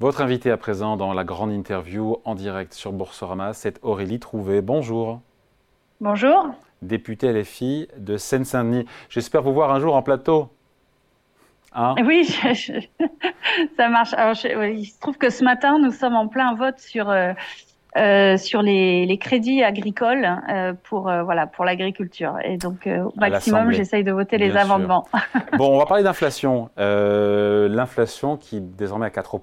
Votre invité à présent dans la grande interview en direct sur Boursorama, c'est Aurélie Trouvé. Bonjour. Bonjour. Députée LFI de Seine-Saint-Denis. J'espère vous voir un jour en plateau. Hein? Oui, ça marche. il se trouve que ce matin, nous sommes en plein vote sur euh, euh, sur les, crédits agricoles euh, pour euh, voilà pour l'agriculture et donc au maximum j'essaye de voter les amendements. bon, on va parler d'inflation. L'inflation qui désormais à 4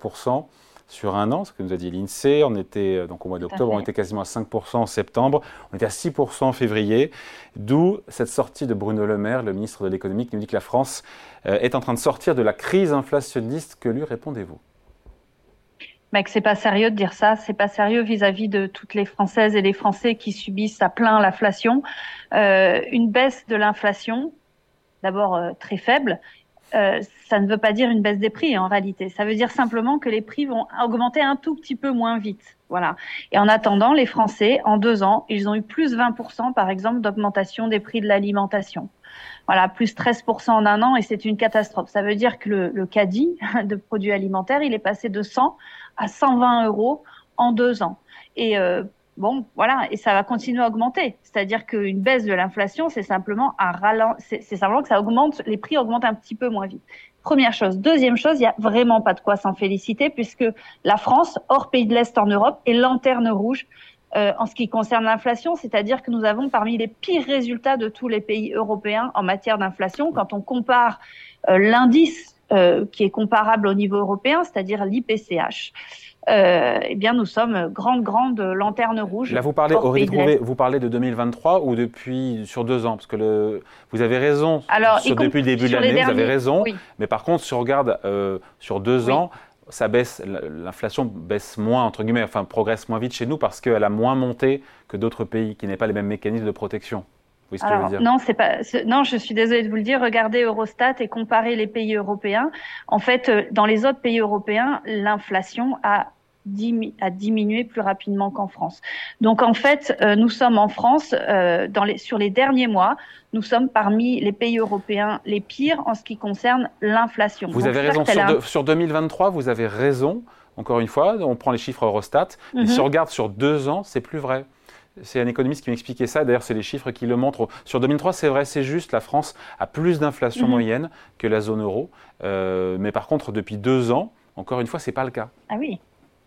sur un an, ce que nous a dit l'INSEE. On était donc au mois d'octobre, on était quasiment à 5 en septembre, on était à 6 en février. D'où cette sortie de Bruno Le Maire, le ministre de l'économie, qui nous dit que la France est en train de sortir de la crise inflationniste. Que lui répondez-vous? Mec, c'est pas sérieux de dire ça. C'est pas sérieux vis-à-vis de toutes les Françaises et les Français qui subissent à plein l'inflation. Euh, une baisse de l'inflation, d'abord euh, très faible, euh, ça ne veut pas dire une baisse des prix en réalité. Ça veut dire simplement que les prix vont augmenter un tout petit peu moins vite. Voilà. Et en attendant, les Français, en deux ans, ils ont eu plus 20% par exemple d'augmentation des prix de l'alimentation. Voilà, plus 13% en un an et c'est une catastrophe. Ça veut dire que le, le caddie de produits alimentaires, il est passé de 100 à 120 euros en deux ans. Et euh, bon, voilà, et ça va continuer à augmenter. C'est-à-dire qu'une baisse de l'inflation, c'est simplement un ralent, c'est simplement que ça augmente, les prix augmentent un petit peu moins vite. Première chose. Deuxième chose, il n'y a vraiment pas de quoi s'en féliciter puisque la France, hors pays de l'Est en Europe, est lanterne rouge euh, en ce qui concerne l'inflation, c'est-à-dire que nous avons parmi les pires résultats de tous les pays européens en matière d'inflation. Quand on compare euh, l'indice euh, qui est comparable au niveau européen, c'est-à-dire l'IPCH. Euh, eh bien, nous sommes grande, grande lanterne rouge. Là, vous parlez, Aurélie vous parlez de 2023 ou depuis sur deux ans? Parce que le, vous avez raison. Alors, depuis le début de l'année, vous avez raison. Mais par contre, si on regarde euh, sur deux ans, ça baisse, l'inflation baisse moins, entre guillemets, enfin progresse moins vite chez nous parce qu'elle a moins monté que d'autres pays qui n'aient pas les mêmes mécanismes de protection. Non, c'est pas. Non, je suis désolée de vous le dire. Regardez Eurostat et comparez les pays européens. En fait, euh, dans les autres pays européens, l'inflation a a diminué plus rapidement qu'en France. Donc en fait, euh, nous sommes en France, euh, dans les, sur les derniers mois, nous sommes parmi les pays européens les pires en ce qui concerne l'inflation. Vous avez raison. Sur, sur, 2023, vous avez raison. Encore une fois, on prend les chiffres Eurostat. Mais si mhm. on regarde sur deux ans, c'est plus vrai. C'est un économiste qui m'expliquait ça. D'ailleurs, c'est les chiffres qui le montrent. Sur 2003, c'est vrai, c'est juste. La France a plus d'inflation mhm. moyenne que la zone euro. Euh, mais par contre, depuis deux ans, encore une fois, c'est pas le cas. Ah oui.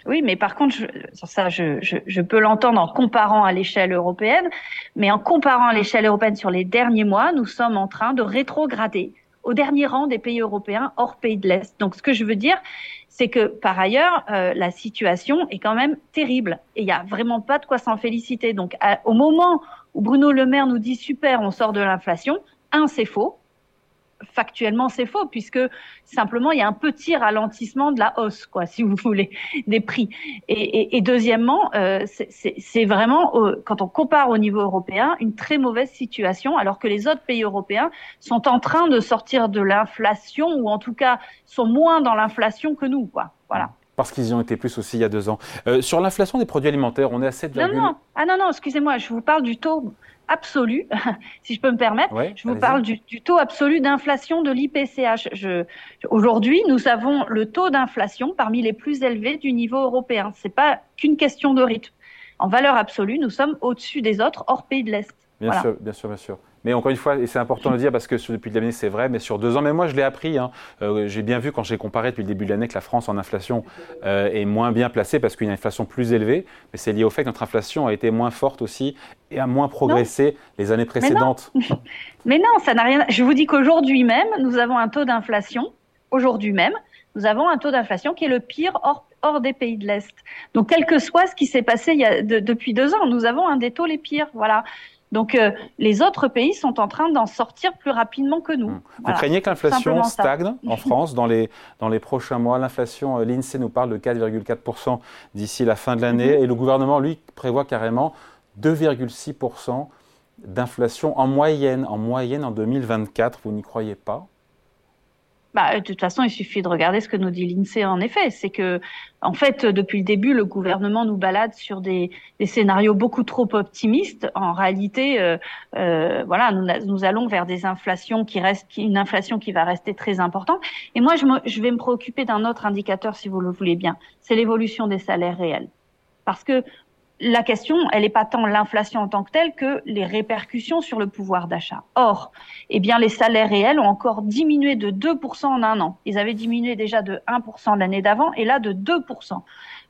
Oui, mais par contre, ça, je, je peux l'entendre en comparant à l'échelle européenne, mais en comparant à l'échelle européenne sur les derniers mois, nous sommes en train de rétrograder au dernier rang des pays européens hors pays de l'Est. Donc, ce que je veux dire, c'est que par ailleurs, euh, la situation est quand même terrible et il n'y a vraiment pas de quoi s'en féliciter. Donc, au moment où Bruno Le Maire nous dit super, on sort de l'inflation, un, c'est faux factuellement c'est faux puisque simplement il y a un petit ralentissement de la hausse, quoi, si vous voulez, des prix. Et, deuxièmement, euh, c'est vraiment quand on compare au niveau européen une très mauvaise situation, alors que les autres pays européens sont en train de sortir de l'inflation ou en tout cas sont moins dans l'inflation que nous, quoi. Voilà. Parce qu'ils y ont été plus aussi il y a deux ans. Euh, sur l'inflation des produits alimentaires, on est à 7, non, non. Ah non, non, excusez-moi, je vous parle du taux absolu, si je peux me permettre. je vous parle du, taux absolu d'inflation de l'IPCH. Aujourd'hui, nous avons le taux d'inflation parmi les plus élevés du niveau européen. C'est pas qu'une question de rythme. En valeur absolue, nous sommes au-dessus des autres hors pays de l'Est. Bien sûr, bien sûr, bien sûr. Mais encore une fois, et c'est important de le dire parce que depuis l'année c'est vrai, mais sur deux ans, mais moi je l'ai appris. Hein. Euh, j'ai bien vu quand j'ai comparé depuis le début de l'année que la France en inflation euh, est moins bien placée parce qu'il y a une inflation plus élevée, mais c'est lié au fait que notre inflation a été moins forte aussi et a moins progressé les années précédentes. Mais non, mais non ça n'a rien. Je vous dis qu'aujourd'hui même, nous avons un taux d'inflation. Aujourd'hui même, nous avons un taux d'inflation qui est le pire hors hors des pays de l'Est. Donc, quel que soit ce qui s'est passé il y a depuis deux ans, nous avons un des taux les pires. Voilà. Donc euh, les autres pays sont en train d'en sortir plus rapidement que nous. Vous craignez que l'inflation stagne en France dans les, dans les prochains mois? L'inflation, euh, l'INSEE nous parle de 4,4% d'ici la fin de l'année mhm. et le gouvernement, lui, prévoit carrément 2,6% d'inflation en moyenne, en moyenne en 2024. Vous n'y croyez pas? Bah, de toute façon, il suffit de regarder ce que nous dit l'INSEE en effet. C'est que, en fait, depuis le début, le gouvernement nous balade sur des, des scénarios beaucoup trop optimistes. En réalité, euh, euh, voilà, nous, nous, allons vers des inflations qui restent, une inflation qui va rester très importante. Et moi, je, me, je vais me préoccuper d'un autre indicateur, si vous le voulez bien. C'est l'évolution des salaires réels. Parce que la question, elle n'est pas tant l'inflation en tant que telle que les répercussions sur le pouvoir d'achat. Or, eh bien, les salaires réels ont encore diminué de 2% en un an. Ils avaient diminué déjà de 1% l'année d'avant et là de 2%.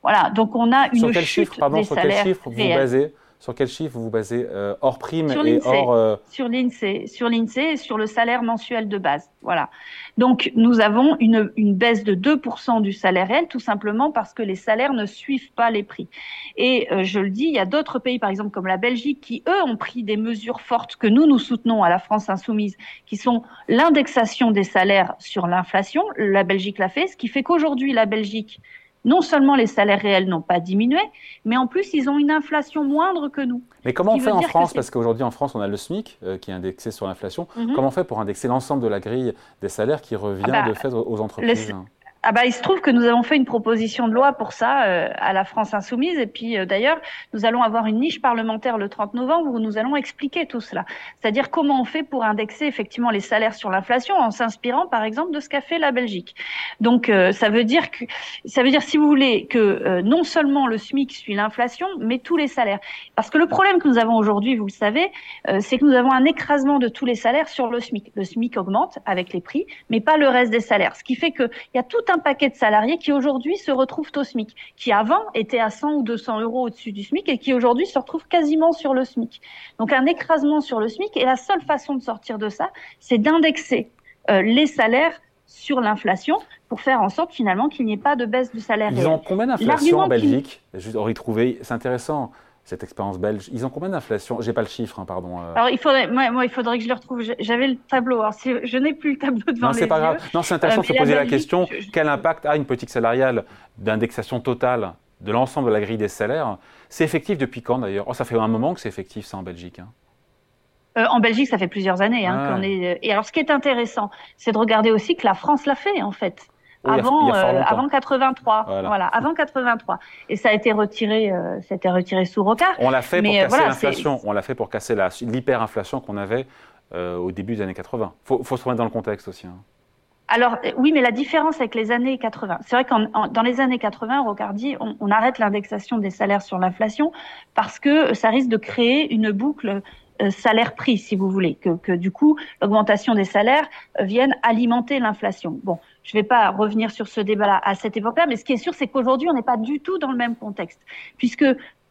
Voilà, donc on a une sur quel chute chiffre, pardon, des sur salaires quel chiffre vous réels. basez? Sur quel chiffre vous vous basez euh, hors prime Sur et hors euh, sur l'INSEE, sur l'INSEE et sur le salaire mensuel de base. Voilà. Donc nous avons une, une baisse de 2% du salaire réel, tout simplement parce que les salaires ne suivent pas les prix. Et euh, je le dis, il y a d'autres pays, par exemple comme la Belgique, qui eux ont pris des mesures fortes que nous nous soutenons à la France insoumise, qui sont l'indexation des salaires sur l'inflation. La Belgique l'a fait, ce qui fait qu'aujourd'hui la Belgique non seulement les salaires réels n'ont pas diminué, mais en plus ils ont une inflation moindre que nous. Mais comment on fait en France Parce qu'aujourd'hui en France, on a le SMIC euh, qui est indexé sur l'inflation. Mhm. Comment on fait pour indexer l'ensemble de la grille des salaires qui revient Ah bah, de fait aux entreprises Ah bah il se trouve que nous avons fait une proposition de loi pour ça euh, à la France insoumise et puis euh, d'ailleurs nous allons avoir une niche parlementaire le 30 novembre où nous allons expliquer tout cela. C'est-à-dire comment on fait pour indexer effectivement les salaires sur l'inflation en s'inspirant par exemple de ce qu'a fait la Belgique. Donc euh, ça veut dire que ça veut dire si vous voulez que euh, non seulement le SMIC suit l'inflation mais tous les salaires. Parce que le problème que nous avons aujourd'hui, vous le savez, euh, c'est que nous avons un écrasement de tous les salaires sur le SMIC. Le SMIC augmente avec les prix mais pas le reste des salaires. Ce qui fait qu'il y a tout un paquet de salariés qui aujourd'hui se retrouvent au SMIC, qui avant étaient à 100 ou 200 euros au-dessus du SMIC et qui aujourd'hui se retrouvent quasiment sur le SMIC. Donc un écrasement sur le SMIC et la seule façon de sortir de ça, c'est d'indexer euh, les salaires sur l'inflation pour faire en sorte finalement qu'il n'y ait pas de baisse du salaire. Ils ont combien d'inflation en Belgique? Juste Henri Trouvé, c'est intéressant cette expérience belge. Ils ont combien d'inflation J'ai pas le chiffre, hein, pardon. euh. Alors il faudrait, moi, moi, il faudrait que je le retrouve. J'avais le tableau. Alors je n'ai plus le tableau devant Non, les c'est pas yeux. grave. Non, c'est intéressant Euh, de se poser la Belgique, question je- quel impact a une politique salariale d'indexation totale de l'ensemble de la grille des salaires? C'est effectif depuis quand d'ailleurs? Oh, ça fait un moment que c'est effectif ça en Belgique. hein. Euh, en Belgique, ça fait plusieurs années. Hein, Ah. qu'on est... Et alors, ce qui est intéressant, c'est de regarder aussi que la France l'a fait, en fait. Oui, avant, il y a fort euh, longtemps. avant 83, Voilà. voilà. avant 83, et ça a été retiré, euh, ça a été retiré sous Rocard. On l'a fait pour euh, casser l'inflation. On l'a fait pour casser la- l'hyperinflation qu'on avait euh, au début des années 80. Faut, faut se remettre dans le contexte aussi. hein. Alors oui, mais la différence avec les années 80, c'est vrai qu'en en- dans les années 80, Rocard dit, on, on arrête l'indexation des salaires sur l'inflation parce que ça risque de créer une boucle euh, salaire-prix, si vous voulez, que, que du coup l'augmentation des salaires vienne alimenter l'inflation. Bon, je ne vais pas revenir sur ce débat-là à cette époque-là, mais ce qui est sûr, c'est qu'aujourd'hui, on n'est pas du tout dans le même contexte, puisque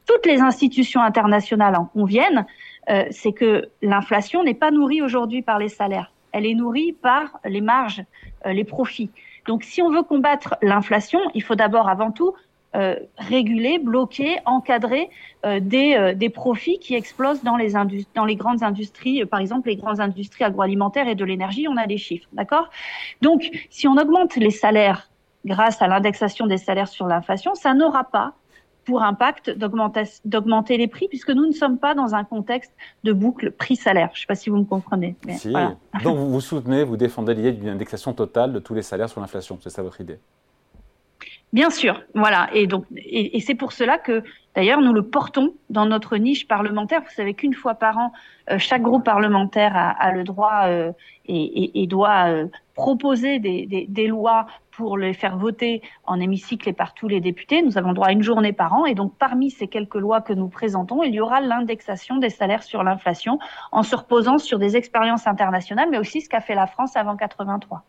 toutes les institutions internationales en conviennent, euh, c'est que l'inflation n'est pas nourrie aujourd'hui par les salaires, elle est nourrie par les marges, euh, les profits. Donc, si on veut combattre l'inflation, il faut d'abord, avant tout, euh, réguler, bloquer, encadrer euh, des, euh, des profits qui explosent dans les, indus- dans les grandes industries, euh, par exemple les grandes industries agroalimentaires et de l'énergie, on a des chiffres, d'accord? Donc, si on augmente les salaires grâce à l'indexation des salaires sur l'inflation, ça n'aura pas pour impact d'augmenter les prix, puisque nous ne sommes pas dans un contexte de boucle prix-salaire. Je ne sais pas si vous me comprenez. Mais Si. voilà. Donc vous, vous soutenez, vous défendez l'idée d'une indexation totale de tous les salaires sur l'inflation. C'est ça votre idée? Bien sûr, voilà. Et donc, et, c'est pour cela que, d'ailleurs, nous le portons dans notre niche parlementaire. Vous savez qu'une fois par an, euh, chaque groupe parlementaire a, le droit euh, et, doit euh, proposer des lois pour les faire voter en hémicycle et par tous les députés. Nous avons droit à une journée par an. Et donc, parmi ces quelques lois que nous présentons, il y aura l'indexation des salaires sur l'inflation en se reposant sur des expériences internationales, mais aussi ce qu'a fait la France avant 83.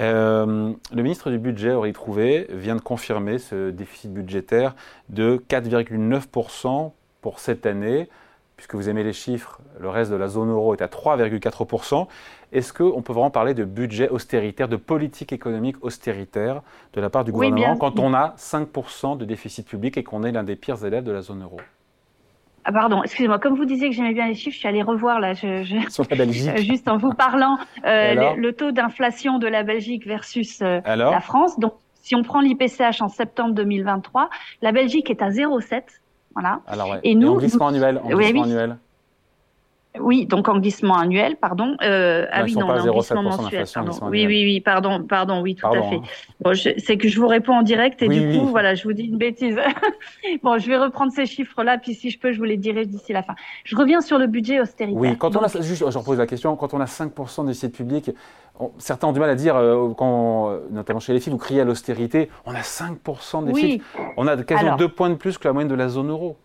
Euh, le ministre du Budget, Henri Trouvé, vient de confirmer ce déficit budgétaire de 4,9% pour cette année. Puisque vous aimez les chiffres, le reste de la zone euro est à 3,4%. Est-ce qu'on peut vraiment parler de budget austéritaire, de politique économique austéritaire de la part du gouvernement quand on a 5% de déficit public et qu'on est l'un des pires élèves de la zone euro? Ah, pardon, excusez-moi. Comme vous disiez que j'aimais bien les chiffres, je suis allée revoir là. Je, je... Sur la Belgique. Juste en vous parlant euh, le, le taux d'inflation de la Belgique versus euh, la France. Donc, si on prend l'IPCH en septembre 2023, la Belgique est à 0,7. Voilà. Alors, ouais. Et nous, en glissement annuel, en glissement oui. annuel. Oui, donc en glissement annuel, pardon. Euh, ah oui, non, en glissement mensuel. Oui, oui, oui, pardon, pardon, oui, tout à fait. Hein. Bon, c'est que je vous réponds en direct et du coup, voilà, je vous dis une bêtise. bon, je vais reprendre ces chiffres-là, puis si je peux, je vous les dirai d'ici la fin. Je reviens sur le budget austérité. Oui, quand on a, juste, je repose la question, quand on a 5% des sites publics, certains ont du mal à dire, euh, quand, notamment chez les filles, vous criez à l'austérité, on a 5% des oui. on a quasiment deux points de plus que la moyenne de la zone euro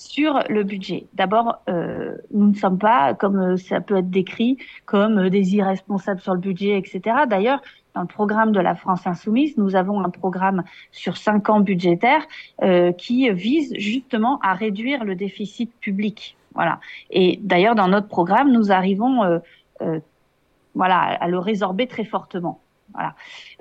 sur le budget. D'abord, euh, nous ne sommes pas, comme euh, ça peut être décrit, comme euh, des irresponsables sur le budget, etc. D'ailleurs, dans le programme de la France insoumise, nous avons un programme sur cinq ans budgétaire qui vise justement à réduire le déficit public. Voilà. Et d'ailleurs, dans notre programme, nous arrivons, voilà, à le résorber très fortement. Voilà.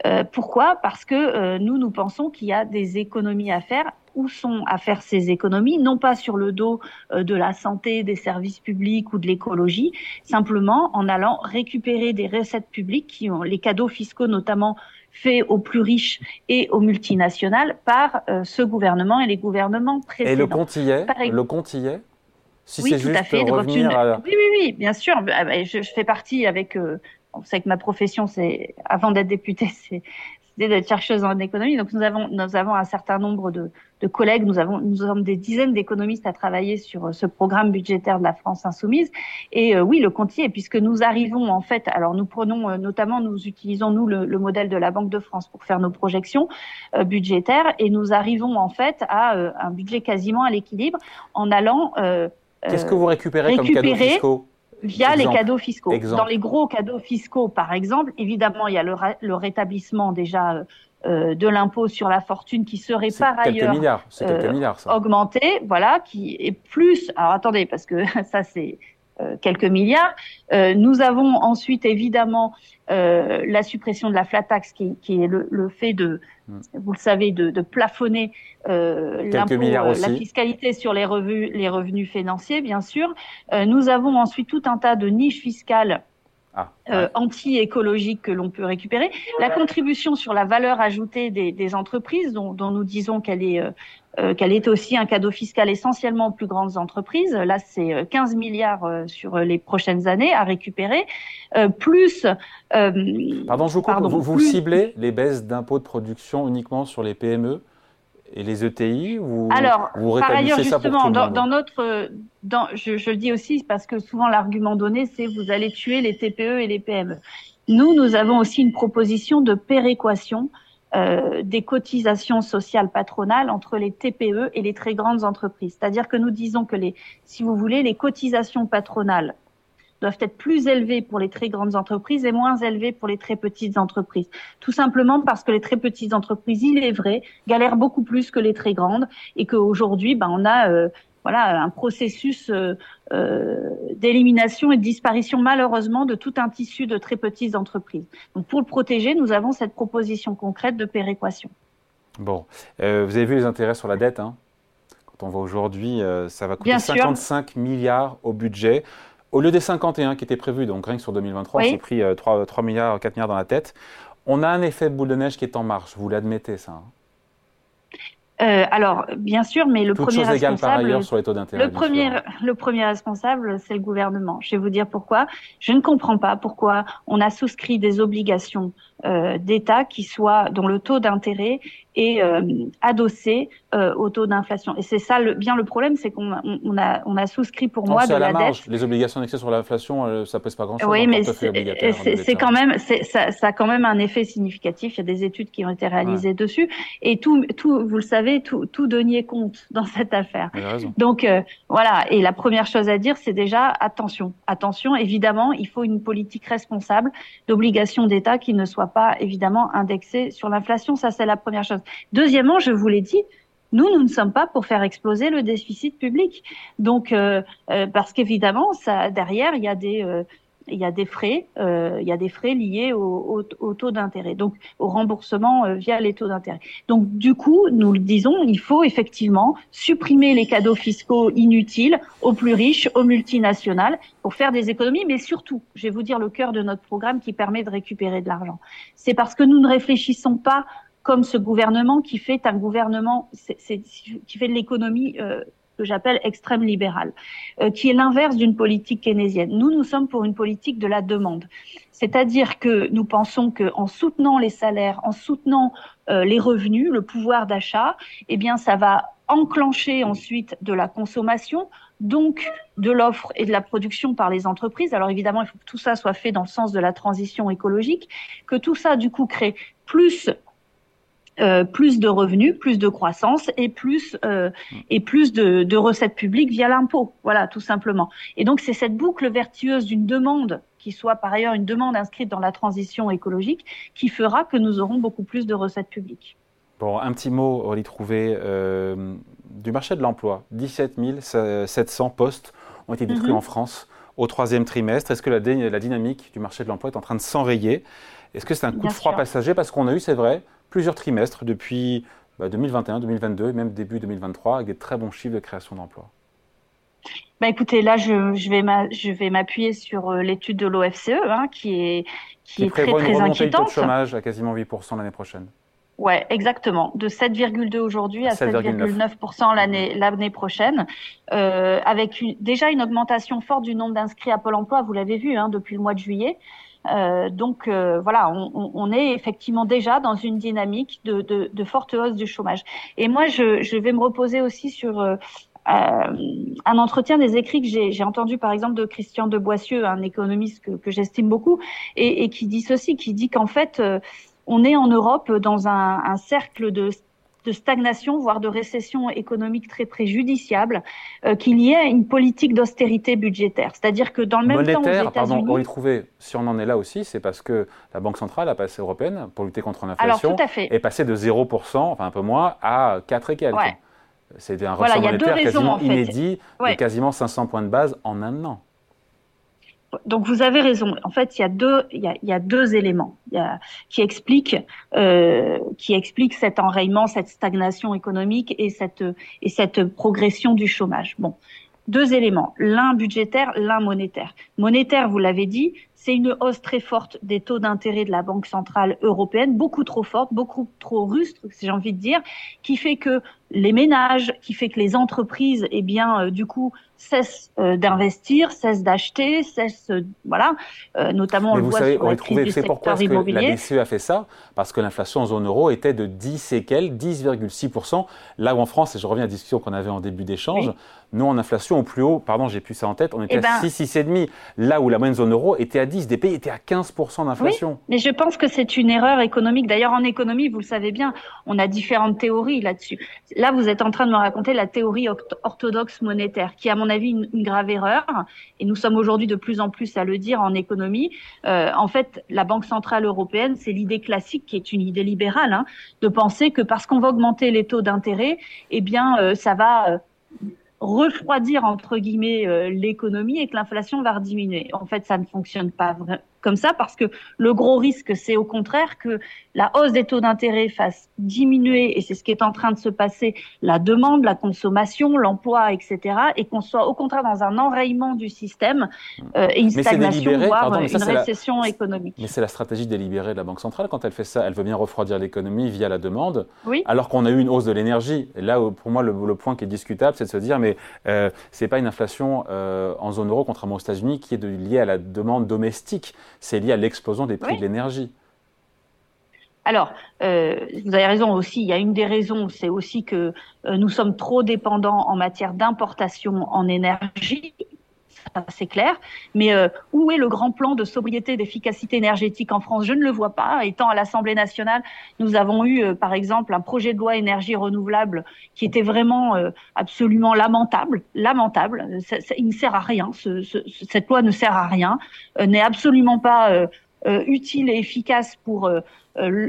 Euh, pourquoi? Parce que euh, nous, nous pensons qu'il y a des économies à faire. Où sont à faire ces économies? Non pas sur le dos euh, de la santé, des services publics ou de l'écologie, simplement en allant récupérer des recettes publiques qui ont les cadeaux fiscaux notamment faits aux plus riches et aux multinationales par ce gouvernement et les gouvernements précédents. Et le compte y est? Le compte y est? Si oui, tout à fait. Revenir à... Oui, oui, oui, bien sûr. Bah, je, je fais partie avec on sait que ma profession, c'est avant d'être députée, c'est d'être chercheuse en économie. Donc nous avons nous avons un certain nombre de, de collègues, nous avons nous des dizaines d'économistes à travailler sur euh, ce programme budgétaire de la France insoumise. Et euh, oui, le comptier, puisque nous arrivons en fait, alors nous prenons euh, notamment, nous utilisons nous le, le, modèle de la Banque de France pour faire nos projections budgétaires, et nous arrivons en fait à un budget quasiment à l'équilibre en allant Qu'est-ce que vous récupérez comme cadeaux fiscaux? Via les cadeaux fiscaux. Dans les gros cadeaux fiscaux, par exemple, évidemment, il y a le, le rétablissement déjà euh, de l'impôt sur la fortune qui serait par ailleurs milliards, euh, milliards, augmenté, voilà, qui est plus. Alors attendez, parce que ça c'est euh, quelques milliards. Euh, nous avons ensuite évidemment euh, la suppression de la flat tax, qui, qui est le, le, fait de. Vous le savez, de, de plafonner l'impôt, la fiscalité sur les revenus, les revenus financiers, bien sûr. nous avons ensuite tout un tas de niches fiscales ah, anti-écologiques que l'on peut récupérer. La contribution sur la valeur ajoutée des, des entreprises, dont, dont, nous disons qu'elle est euh, qu'elle est aussi un cadeau fiscal essentiellement aux plus grandes entreprises. Là, c'est 15 euh, milliards euh, sur les prochaines années à récupérer, plus. pardon, je vous coupe. vous, vous ciblez les baisses d'impôts de production uniquement sur les PME et les ETI Alors, vous par ailleurs, justement, dans, dans, notre, dans, je, je, le dis aussi parce que souvent l'argument donné, c'est vous allez tuer les TPE et les PME. Nous, nous avons aussi une proposition de péréquation euh, des cotisations sociales patronales entre les TPE et les très grandes entreprises. C'est-à-dire que nous disons que les, si vous voulez, les cotisations patronales doivent être plus élevées pour les très grandes entreprises et moins élevées pour les très petites entreprises. Tout simplement parce que les très petites entreprises, il est vrai, galèrent beaucoup plus que les très grandes et qu'aujourd'hui, ben, on a euh, voilà un processus euh, euh, d'élimination et de disparition malheureusement de tout un tissu de très petites entreprises. Donc pour le protéger, nous avons cette proposition concrète de péréquation. Bon, euh, vous avez vu les intérêts sur la dette. Hein Quand on voit aujourd'hui, ça va coûter 55 milliards au budget. Au lieu des 51 qui étaient prévus, donc rien que sur 2023, on s'est pris 3, 3, milliards, 4 milliards dans la tête. On a un effet boule de neige qui est en marche, vous l'admettez ça hein? Euh, alors, bien sûr, mais le premier responsable, par ailleurs sur les taux d'intérêt. Le premier, le premier responsable, c'est le gouvernement. Je vais vous dire pourquoi. Je ne comprends pas pourquoi on a souscrit des obligations euh, d'État qui soient dont le taux d'intérêt est euh, adossé euh, au taux d'inflation. Et c'est ça le, bien le problème, c'est qu'on on a, on a souscrit pour moi de la, dette. Les obligations d'excès sur l'inflation, euh, ça pèse pas grand-chose. Oui, mais c'est quand même, ça, ça a quand même un effet significatif. Il y a des études qui ont été réalisées dessus, et tout, tout, vous le savez, tout, tout denier compte dans cette affaire. Donc euh, voilà. Et la première chose à dire, c'est déjà attention, attention. Évidemment, il faut une politique responsable d'obligation d'État qui ne soit pas évidemment indexée sur l'inflation. Ça, c'est la première chose. Deuxièmement, je vous l'ai dit, nous, nous ne sommes pas pour faire exploser le déficit public. Donc, euh, euh, parce qu'évidemment, ça derrière, il y a des euh, il y a des frais, il y a des frais liés au, au, taux d'intérêt, donc au remboursement via les taux d'intérêt. Donc du coup, nous le disons, il faut effectivement supprimer les cadeaux fiscaux inutiles aux plus riches, aux multinationales, pour faire des économies, mais surtout, je vais vous dire le cœur de notre programme qui permet de récupérer de l'argent. C'est parce que nous ne réfléchissons pas comme ce gouvernement qui fait un gouvernement qui fait de l'économie euh, que j'appelle extrême libérale, euh, qui est l'inverse d'une politique keynésienne. Nous, nous sommes pour une politique de la demande. C'est-à-dire que nous pensons qu'en soutenant les salaires, en soutenant euh, les revenus, le pouvoir d'achat, eh bien, ça va enclencher ensuite de la consommation, donc de l'offre et de la production par les entreprises. Alors évidemment, il faut que tout ça soit fait dans le sens de la transition écologique, que tout ça du coup crée plus euh, plus de revenus, plus de croissance et plus euh, et plus de, de, recettes publiques via l'impôt. Voilà, tout simplement. Et donc c'est cette boucle vertueuse d'une demande qui soit par ailleurs une demande inscrite dans la transition écologique qui fera que nous aurons beaucoup plus de recettes publiques. Bon, un petit mot, Aurélie Trouvé, euh, du marché de l'emploi. 17 700 postes ont été détruits mhm. en France au troisième trimestre. Est-ce que la, la, dynamique du marché de l'emploi est en train de s'enrayer? Est-ce que c'est un coup de froid passager? Parce qu'on a eu, c'est vrai, plusieurs trimestres depuis 2021, 2022 et même début 2023 avec des très bons chiffres de création d'emplois. Bah écoutez, là, je, je vais m'appuyer sur euh, l'étude de l'OFCE, hein, qui est, qui, est très, très inquiétante. de chômage à quasiment 8% l'année prochaine. Ouais, exactement. De 7,2 aujourd'hui à 7,9% l'année l'année prochaine, euh, avec déjà une augmentation forte du nombre d'inscrits à Pôle Emploi. Vous l'avez vu hein, depuis le mois de juillet. Euh, donc euh, voilà, on, est effectivement déjà dans une dynamique de, de, de, forte hausse du chômage. Et moi, je, vais me reposer aussi sur euh, un entretien des écrits que j'ai entendu par exemple de Christian de Boissieu, un économiste que, j'estime beaucoup, et, et, qui dit ceci, qui dit qu'en fait, on est en Europe dans un, un cercle de de stagnation, voire de récession économique très préjudiciable, euh, qu'il y ait une politique d'austérité budgétaire. C'est-à-dire que dans le même temps, aux pardon, on y trouvait, si on en est là aussi, c'est parce que la Banque centrale, la passé européenne, pour lutter contre l'inflation, est passée de 0%, enfin un peu moins, à 4 et quelques. C'est un voilà, monétaire quasiment inédit de quasiment 500 points de base en un an donc vous avez raison. En fait, il y a deux, il y a, il y a deux éléments il y a, qui expliquent euh, qui expliquent cet enrayement, cette stagnation économique et cette et cette progression du chômage. Bon, deux éléments, l'un budgétaire, l'un monétaire. Monétaire, vous l'avez dit, c'est une hausse très forte des taux d'intérêt de la Banque centrale européenne, beaucoup trop forte, beaucoup trop rustre, si j'ai envie de dire, qui fait que les ménages, qui fait que les entreprises, eh bien, euh, du coup, cessent euh, d'investir, cessent d'acheter, cessent, euh, voilà, notamment on le voit sur la crise du secteur pourquoi la BCE a fait ça? Parce que l'inflation en zone euro était de 10 et quelques, 10,6%, là où en France, et je reviens à la discussion qu'on avait en début d'échange, nous en inflation au plus haut, pardon, j'ai plus ça en tête, on était eh à 6, ben 6,5, là où la moyenne zone euro était à 10, des pays étaient à 15% d'inflation. Oui, mais je pense que c'est une erreur économique. D'ailleurs, en économie, vous le savez bien, on a différentes théories là-dessus. Là, vous êtes en train de me raconter la théorie orthodoxe monétaire, qui est à mon avis une, grave erreur. Et nous sommes aujourd'hui de plus en plus à le dire en économie. Euh, en fait, la Banque centrale européenne, c'est l'idée classique, qui est une idée libérale, hein, de penser que parce qu'on va augmenter les taux d'intérêt, eh bien, euh, ça va euh, refroidir entre guillemets euh, l'économie et que l'inflation va diminuer. En fait, ça ne fonctionne pas comme ça parce que le gros risque, c'est au contraire que la hausse des taux d'intérêt fasse diminuer, et c'est ce qui est en train de se passer, la demande, la consommation, l'emploi, etc., et qu'on soit au contraire dans un enrayement du système euh, et une stagnation, voire une récession économique. Mais c'est la stratégie délibérée de la Banque centrale quand elle fait ça. Elle veut bien refroidir l'économie via la demande, oui. alors qu'on a eu une hausse de l'énergie. Et là, pour moi, le, point qui est discutable, c'est de se dire, mais euh, c'est pas une inflation euh, en zone euro, contrairement aux États-Unis, qui est liée à la demande domestique c'est lié à l'explosion des prix de l'énergie. Alors, euh, vous avez raison aussi, il y a une des raisons, c'est aussi que euh, nous sommes trop dépendants en matière d'importation en énergie c'est clair. Mais euh, où est le grand plan de sobriété d'efficacité énergétique en France? Je ne le vois pas. Étant à l'Assemblée nationale, nous avons eu, euh, par exemple, un projet de loi énergie renouvelable qui était vraiment euh, absolument lamentable. Lamentable. il ne sert à rien. cette loi ne sert à rien. n'est absolument pas utile et efficace pour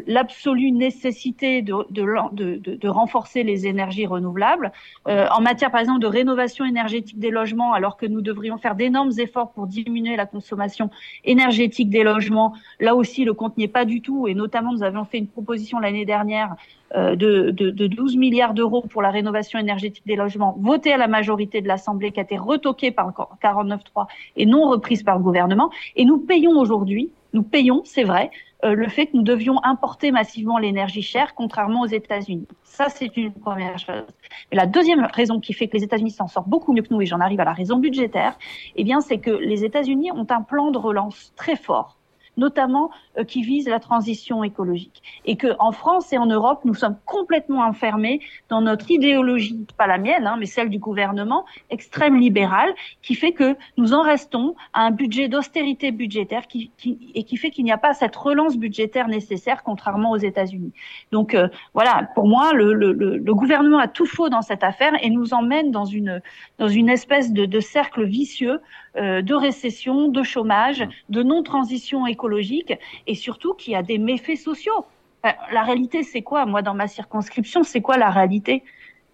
l'absolue nécessité de, de, de, de, renforcer les énergies renouvelables. Euh, en matière, par exemple, de rénovation énergétique des logements, alors que nous devrions faire d'énormes efforts pour diminuer la consommation énergétique des logements, là aussi, le compte n'y est pas du tout. Et notamment, nous avions fait une proposition l'année dernière euh, de, de, de, 12 milliards d'euros pour la rénovation énergétique des logements, votée à la majorité de l'Assemblée, qui a été retoquée par le 49.3 et non reprise par le gouvernement. Et nous payons aujourd'hui, nous payons, c'est vrai, euh, le fait que nous devions importer massivement l'énergie chère, contrairement aux États-Unis. Ça, c'est une première chose. Et la deuxième raison qui fait que les États-Unis s'en sortent beaucoup mieux que nous, et j'en arrive à la raison budgétaire, eh bien, c'est que les États-Unis ont un plan de relance très fort notamment euh, qui vise la transition écologique. Et que en France et en Europe, nous sommes complètement enfermés dans notre idéologie, pas la mienne, hein, mais celle du gouvernement, extrême libérale, qui fait que nous en restons à un budget d'austérité budgétaire qui, qui, et qui fait qu'il n'y a pas cette relance budgétaire nécessaire, contrairement aux États-Unis. Donc euh, voilà, pour moi, le, le, le, gouvernement a tout faux dans cette affaire et nous emmène dans une, dans une espèce de, de cercle vicieux de récession, de chômage, de non-transition écologique et surtout qui a des méfaits sociaux. la réalité, c'est quoi? Moi, dans ma circonscription, c'est quoi la réalité?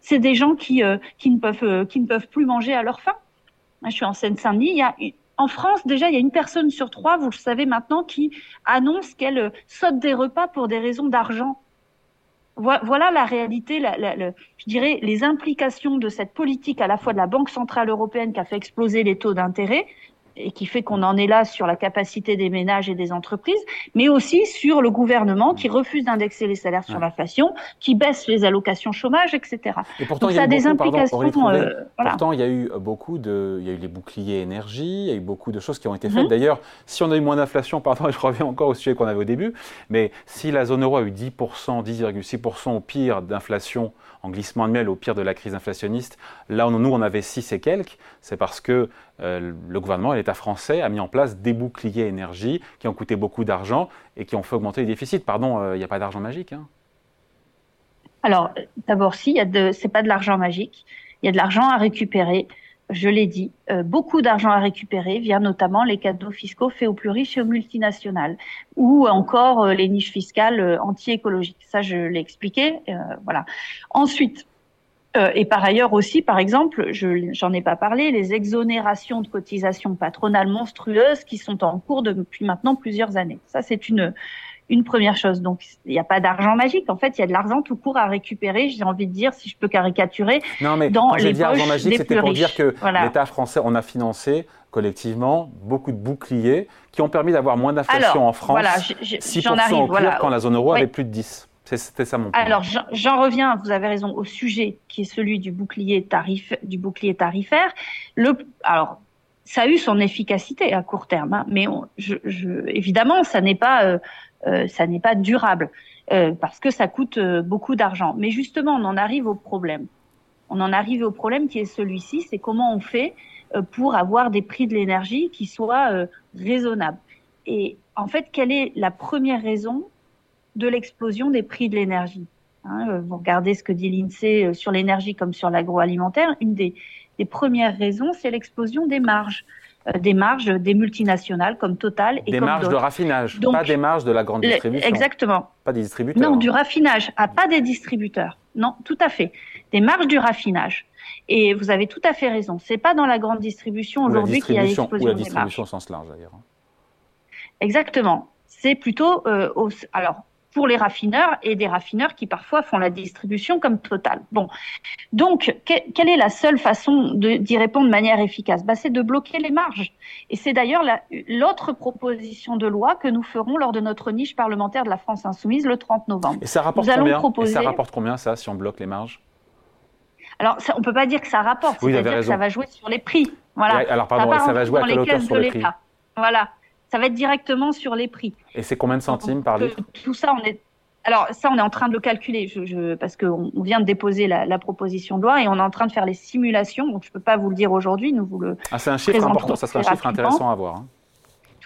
C'est des gens qui, euh, qui, ne peuvent, euh, qui ne peuvent plus manger à leur faim. Je suis en Seine-Saint-Denis. Il y a en France, déjà, il y a une personne sur trois, vous le savez maintenant, qui annonce qu'elle saute des repas pour des raisons d'argent. Voilà la réalité, je dirais, les implications de cette politique à la fois de la Banque centrale européenne qui a fait exploser les taux d'intérêt, et qui fait qu'on en est là sur la capacité des ménages et des entreprises, mais aussi sur le gouvernement qui refuse d'indexer les salaires sur l'inflation, qui baisse les allocations chômage, etc. Et pourtant, il y a, des implications. Euh, pourtant, il y a eu beaucoup de, il y a eu les boucliers énergie, il y a eu beaucoup de choses qui ont été faites. Mhm. D'ailleurs, si on a eu moins d'inflation, pardon, je reviens encore au sujet qu'on avait au début, mais si la zone euro a eu 10%, 10,6% au pire d'inflation en glissement annuel, au pire de la crise inflationniste, là, nous, on avait 6 et quelques, c'est parce que euh, le gouvernement et l'État français a mis en place des boucliers énergie qui ont coûté beaucoup d'argent et qui ont fait augmenter les déficits. Pardon, euh, il n'y a pas d'argent magique. Hein. Alors, d'abord, si, ce n'est pas de l'argent magique. Il y a de l'argent à récupérer. Je l'ai dit, euh, beaucoup d'argent à récupérer via notamment les cadeaux fiscaux faits aux plus riches et aux multinationales, ou encore les niches fiscales anti-écologiques. Ça, je l'ai expliqué. voilà. Ensuite, euh, et par ailleurs aussi, par exemple, je j'en ai pas parlé, les exonérations de cotisations patronales monstrueuses qui sont en cours depuis maintenant plusieurs années. Ça, c'est une une première chose. Donc, il n'y a pas d'argent magique. En fait, il y a de l'argent tout court à récupérer. J'ai envie de dire, si je peux caricaturer, non, mais dans quand les dit argent magique, c'était pour dire que l'État français, on a financé collectivement beaucoup de boucliers qui ont permis d'avoir moins d'inflation en France. Voilà, 6% arrive, au voilà. quand la zone euro avait plus de 10. C'était ça mon point. Alors j'en reviens, vous avez raison, au sujet qui est celui du bouclier, tarif, du bouclier tarifaire. Le, alors ça a eu son efficacité à court terme, hein, mais je, je, évidemment ça n'est pas euh, ça n'est pas durable euh, parce que ça coûte euh, beaucoup d'argent. Mais justement, on en arrive au problème. On en arrive au problème qui est celui-ci, c'est comment on fait euh, pour avoir des prix de l'énergie qui soient raisonnables. Et en fait, quelle est la première raison de l'explosion des prix de l'énergie. Hein, euh, vous regardez ce que dit l'INSEE euh, sur l'énergie comme sur l'agroalimentaire. Une des, premières raisons, c'est l'explosion des marges euh, des marges des multinationales comme Total et des marges de raffinage, pas des marges de la grande distribution. Exactement. Pas des distributeurs. Non, du raffinage, ah, pas des distributeurs. Non, tout à fait. Des marges du raffinage. Et vous avez tout à fait raison. C'est pas dans la grande distribution aujourd'hui qu'il y a l'explosion Ou la distribution au sens large d'ailleurs. Exactement. C'est plutôt au, alors pour les raffineurs et des raffineurs qui parfois font la distribution comme Total. Bon, donc quelle est la seule façon d'y répondre de manière efficace? Bah, C'est de bloquer les marges. Et c'est d'ailleurs l'autre proposition de loi que nous ferons lors de notre niche parlementaire de la France insoumise le 30 novembre. Et ça rapporte, combien, proposer... ça rapporte combien ça si on bloque les marges? Alors, on ne peut pas dire que ça rapporte, c'est-à-dire que ça va jouer sur les prix. Voilà. alors, pardon, ça, va jouer à quelle hauteur sur les prix? Voilà ça va être directement sur les prix. Et c'est combien de centimes par litre? Tout ça, on est. Alors ça, on est en train de le calculer, je, je, parce qu'on vient de déposer la, la, proposition de loi et on est en train de faire les simulations. Donc je peux pas vous le dire aujourd'hui, nous vous le. Ah, c'est un chiffre important, ça sera un chiffre intéressant à voir. Hein.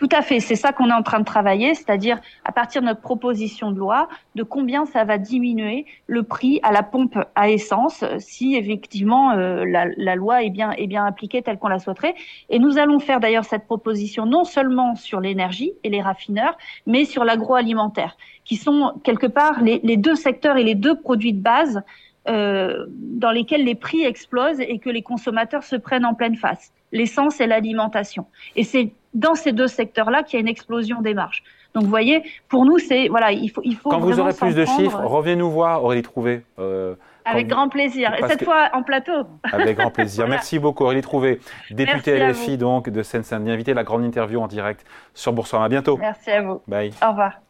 Tout à fait, c'est ça qu'on est en train de travailler, c'est-à-dire à partir de notre proposition de loi, de combien ça va diminuer le prix à la pompe à essence si effectivement euh, la, loi est bien, est bien appliquée telle qu'on la souhaiterait. Et nous allons faire d'ailleurs cette proposition non seulement sur l'énergie et les raffineurs, mais sur l'agroalimentaire, qui sont quelque part les, les deux secteurs et les deux produits de base euh, dans lesquels les prix explosent et que les consommateurs se prennent en pleine face, l'essence et l'alimentation. Et c'est dans ces deux secteurs-là qu'il y a une explosion des marges. Donc, vous voyez, pour nous, c'est voilà, il faut, il faut. Quand vous aurez plus de chiffres, revenez nous voir, Aurélie Trouvé. Euh, avec grand plaisir. Et cette fois en plateau. Avec grand plaisir. Merci beaucoup, Aurélie Trouvé, députée LFI donc de Seine-Saint-Denis, invité la grande interview en direct sur Boursorama. À bientôt. Merci à vous. Bye. Au revoir.